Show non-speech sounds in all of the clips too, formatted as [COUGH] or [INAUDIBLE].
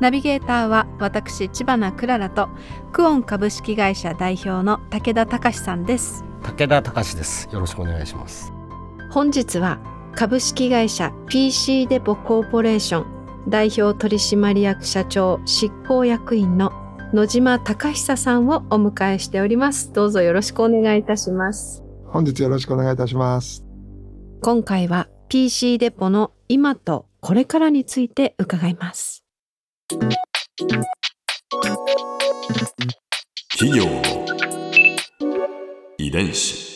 ナビゲーターは私千葉なクララとクオン株式会社代表の武田隆さんです。武田隆です。よろしくお願いします。本日は株式会社 PC デポコーポレーション代表取締役社長執行役員の野島隆久さんをお迎えしております。どうぞよろしくお願いいたします。本日よろしくお願いいたします。今回は PC デポの今とこれからについて伺います企業の遺伝子。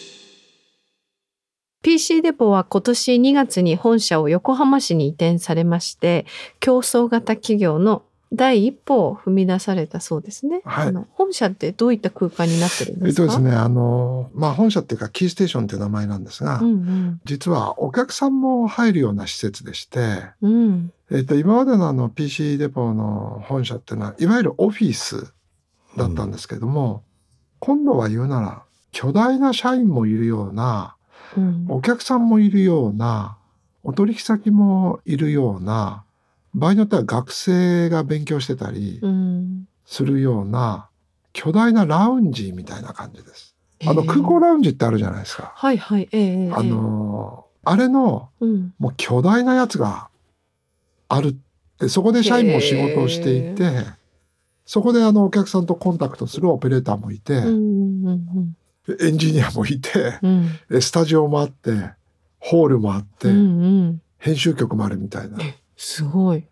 PC デポは今年2月に本社を横浜市に移転されまして競争型企業の第一歩を踏み出されたそうですね、はい。あの本社ってどういった空間になってるんえですか？っとですね、あの、まあ、本社っていうか、キーステーションっていう名前なんですが、うん実はお客さんも入るような施設でして、うん。うんえっと、今までのあの PC デポの本社っていうのは、いわゆるオフィスだったんですけども、今度は言うなら、巨大な社員もいるような、うん。お客さんもいるような、お取引先もいるような、場合によっては学生が勉強してたりうんするような、巨大なラウンジみたいな感じです。あの空港ラウンジってあるじゃないですか。はいはい。ええええあのーあれのうん。もう巨大なやつがあるって、そこで社員も仕事をしていて、そこであのお客さんとコンタクトするオペレーターもいて、うんうんエンジニアもいて、うん。えスタジオもあって、ホールもあって、うんうん。編集局もあるみたいな。すごい。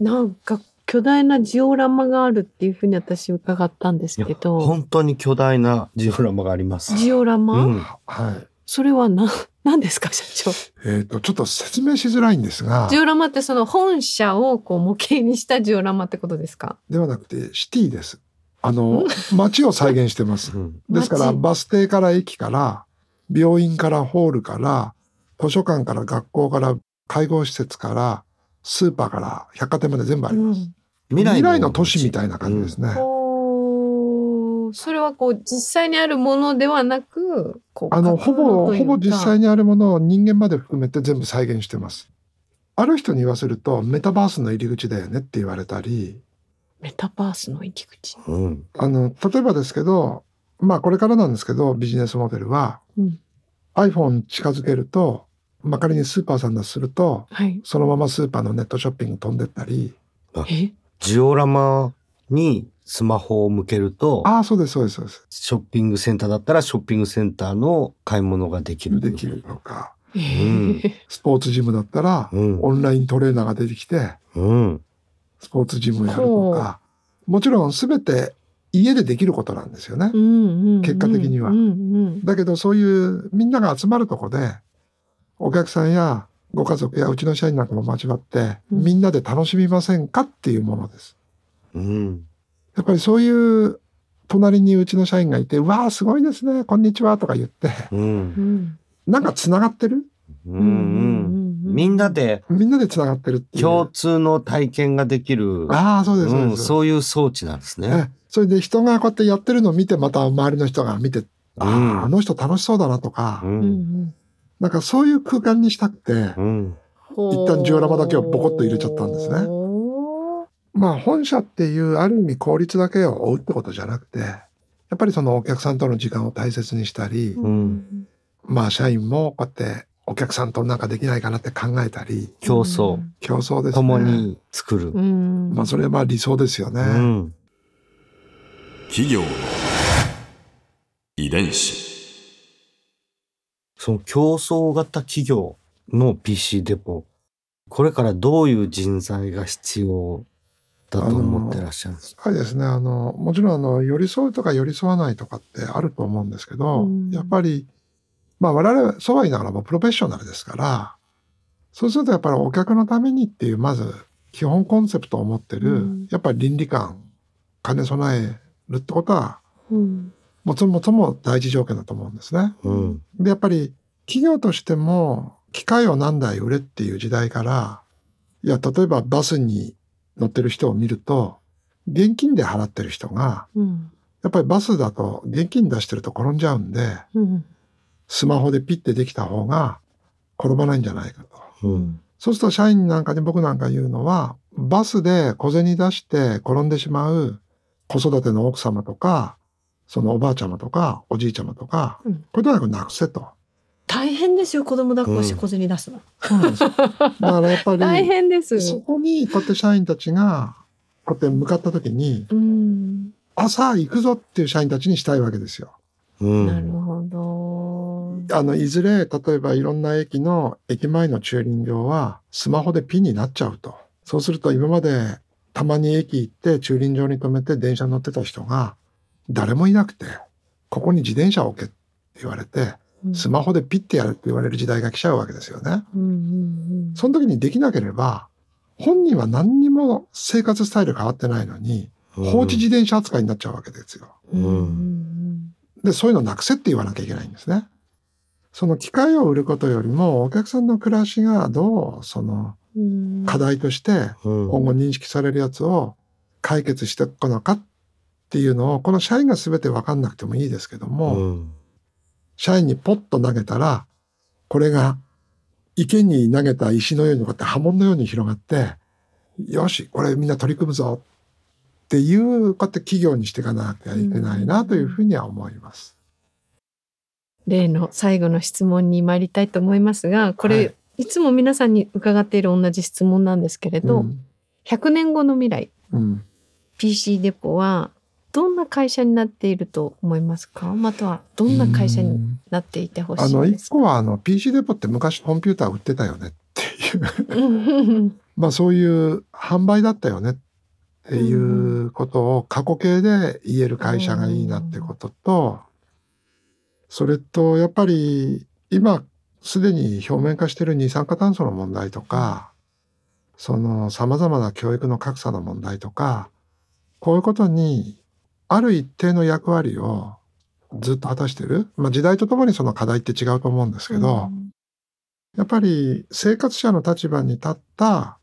なんか巨大なジオラマがあるっていうふうに私伺ったんですけど。本当に巨大なジオラマがあります。ジオラマ、うん。はい。それは何 [LAUGHS] 何ですか社長？えっ、と、ちょっと説明しづらいんですが。ジ、オラマってその本社をこう模型にしたジオラマってことですか？ではなくてシティです。あの、街を再現してます。うん。[LAUGHS] ですから、街バス停から駅から、病院からホールから、図書館から学校から、介護施設から、スーパーから百貨店まで全部あります。未来の都市みたいな感じですね。おー。それはこう実際にあるものではなくあの、ほぼ、ほぼ実際ににあるものを人間まで含めて全部再現してます。ある人に言わせると、メタバースの入り口だよねって言われたり、メタバースの入り口、うん。あの、例えばですけど、まあこれからなんですけど、ビジネスモデルは、うん。iPhone 近づけると、まあ仮にスーパーさんだとすると、はい。そのままスーパーのネットショッピング飛んでったり、え？ジオラマにスマホを向けるとああ、そうです、そうです、そうです。ショッピングセンターだったらショッピングセンターの買い物ができるできるとか、えー。スポーツジムだったら、うん。オンライントレーナーが出てきて、うん。スポーツジムやるとか、もちろん全て家でできることなんですよね。うんうんうん結果的にはうんうん。だけどそういうみんなが集まるとこで、お客さんやご家族やうちの社員なんかも交わって、うん。みんなで楽しみませんかっていうものです。うん。やっぱりそういう隣にうちの社員がいて、うわあ、すごいですね、こんにちはとか言って、うん。うん。なんか繋がってる？うん。うんみんなでみんなで繋がってるっていう。共通の体験ができる。ああ、そうです、そううんです。そういう装置なんですね。えそれで人がこうやってやってるのを見て、また周りの人が見て、あうん。あ、あの人楽しそうだなとか、ううんんなんかそういう空間にしたくて、うんうん一旦ジオラマだけをボコッと入れちゃったんですねほまあ本社っていうある意味効率だけを追うってことじゃなくて、やっぱりそのお客さんとの時間を大切にしたりー、うんまあ社員もこうやってお客さんとなんかできないかなって考えたり、競争競争ですね。共に作る。うんまあそれはまあ理想ですよね。うん企業の遺伝子。その競争型企業の PC デポ、これからどういう人材が必要だと思ってらっしゃるんですかはいです？ね。あの、もちろんあの、寄り添うとか寄り添わないとかってあると思うんですけど、うん。やっぱり、まあ我々、そうは言いながらもプロフェッショナルですから、そうするとやっぱりお客のためにっていう、まず基本コンセプトを持ってる、うん。やっぱり倫理観兼ね備えるってことはうんもともとも大事条件だと思うんですね。うん。でやっぱり企業としても機械を何台売れっていう時代からいや例えばバスに乗ってる人を見ると現金で払ってる人がうんやっぱりバスだと現金出してると転んじゃうんでうんスマホでピッてできた方が転ばないんじゃないかと。うん。そうすると社員なんかに僕なんか言うのはバスで小銭出して転んでしまう子育ての奥様とかそのおばあちゃまとかおじいちゃまとか、うんこれとにかくなくせと。大変ですよ子供抱っこし小銭出すの、そうなんですよだからやっぱ大り変ですそこにこうやって社員たちがこうやって向かった時にうん朝行くぞっていう社員たちにしたいわけですよ。うん。なるほどあのいずれ例えばいろんな駅の駅前の駐輪場はスマホでピンになっちゃうと。そうすると今までたまに駅行って駐輪場に止めて電車乗ってた人が誰もいなくてここに自転車を置けって言われてスマホでピッてやるって言われる時代が来ちゃうわけですよね。うんうんその時にできなければ本人は何にも生活スタイル変わってないのに放置自転車扱いになっちゃうわけですよ。うんうんで、そういうのなくせって言わなきゃいけないんですね。その機械を売ることよりもお客さんの暮らしがどうそのうん課題としてうん。今後認識されるやつを解決していくのかっていうのをこの社員が全て分かんなくてもいいですけども、うん。社員にポッと投げたらこれが池に投げた石のようにこうやって波紋のように広がってよしこれみんな取り組むぞっていうこうやって企業にしていかなきゃいけないなというふうには思います。例の最後の質問に参りたいと思いますがこれ、はいい、つも皆さんに伺っている同じ質問なんですけれど、うん100年後の未来うん PC デポはどんな会社になっていると思いますか？またはどんな会社になっていてほしあの一いですか？個はあの PC デポって昔コンピューター売ってたよねっていう。う [LAUGHS] んまあそういう販売だったよねっていうことを過去形で言える会社がいいなってこととそれとやっぱり今すでに表面化している二酸化炭素の問題とかその様々な教育の格差の問題とかこういうことにある一定の役割をずっと果たしてる、まあ、時代とともにその課題って違うと思うんですけど、やっぱり生活者の立場に立った、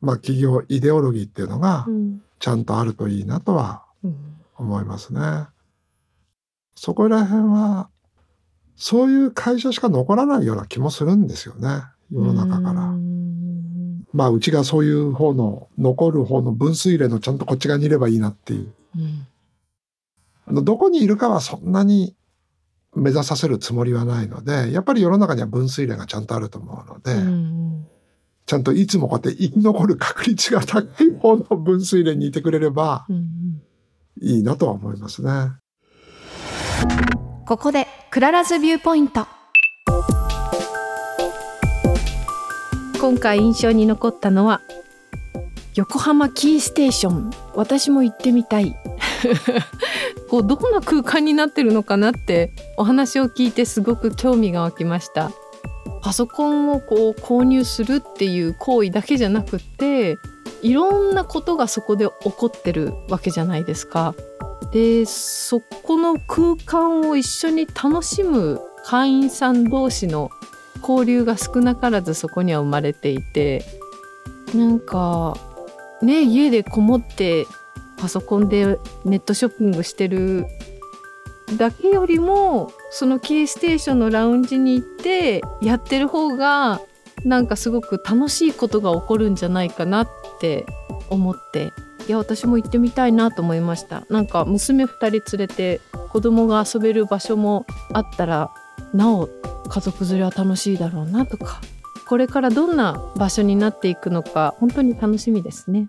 まあ、企業イデオロギーっていうのがうんちゃんとあるといいなとはうん思いますね。そこら辺はそういう会社しか残らないような気もするんですよね世の中から。うんまあうちがそういう方の残る方の分水嶺のちゃんとこっち側にいればいいなっていう。どこにいるかはそんなに目指させるつもりはないのでやっぱり世の中には分水嶺がちゃんとあると思うので。うんちゃんといつもこうやって生き残る確率が高い方の分水嶺にいてくれればうんいいなとは思いますね。ここで Clara's Viewpoint 今回印象に残ったのは横浜キーステーション私も行ってみたい [LAUGHS] こうどんな空間になってるのかなってお話を聞いてすごく興味が湧きました。パソコンをこう購入するっていう行為だけじゃなくっていろんなことがそこで起こってるわけじゃないですか。でそこの空間を一緒に楽しむ会員さん同士の交流が少なからずそこには生まれていてなんかね家でこもってパソコンでネットショッピングしてるだけよりもそのキーステーションのラウンジに行ってやってる方がなんかすごく楽しいことが起こるんじゃないかなって思って。いや私も行ってみたいなと思いました。なんか娘2人連れて子供が遊べる場所もあったらなお家族連れは楽しいだろうなとか。これからどんな場所になっていくのか本当に楽しみですね。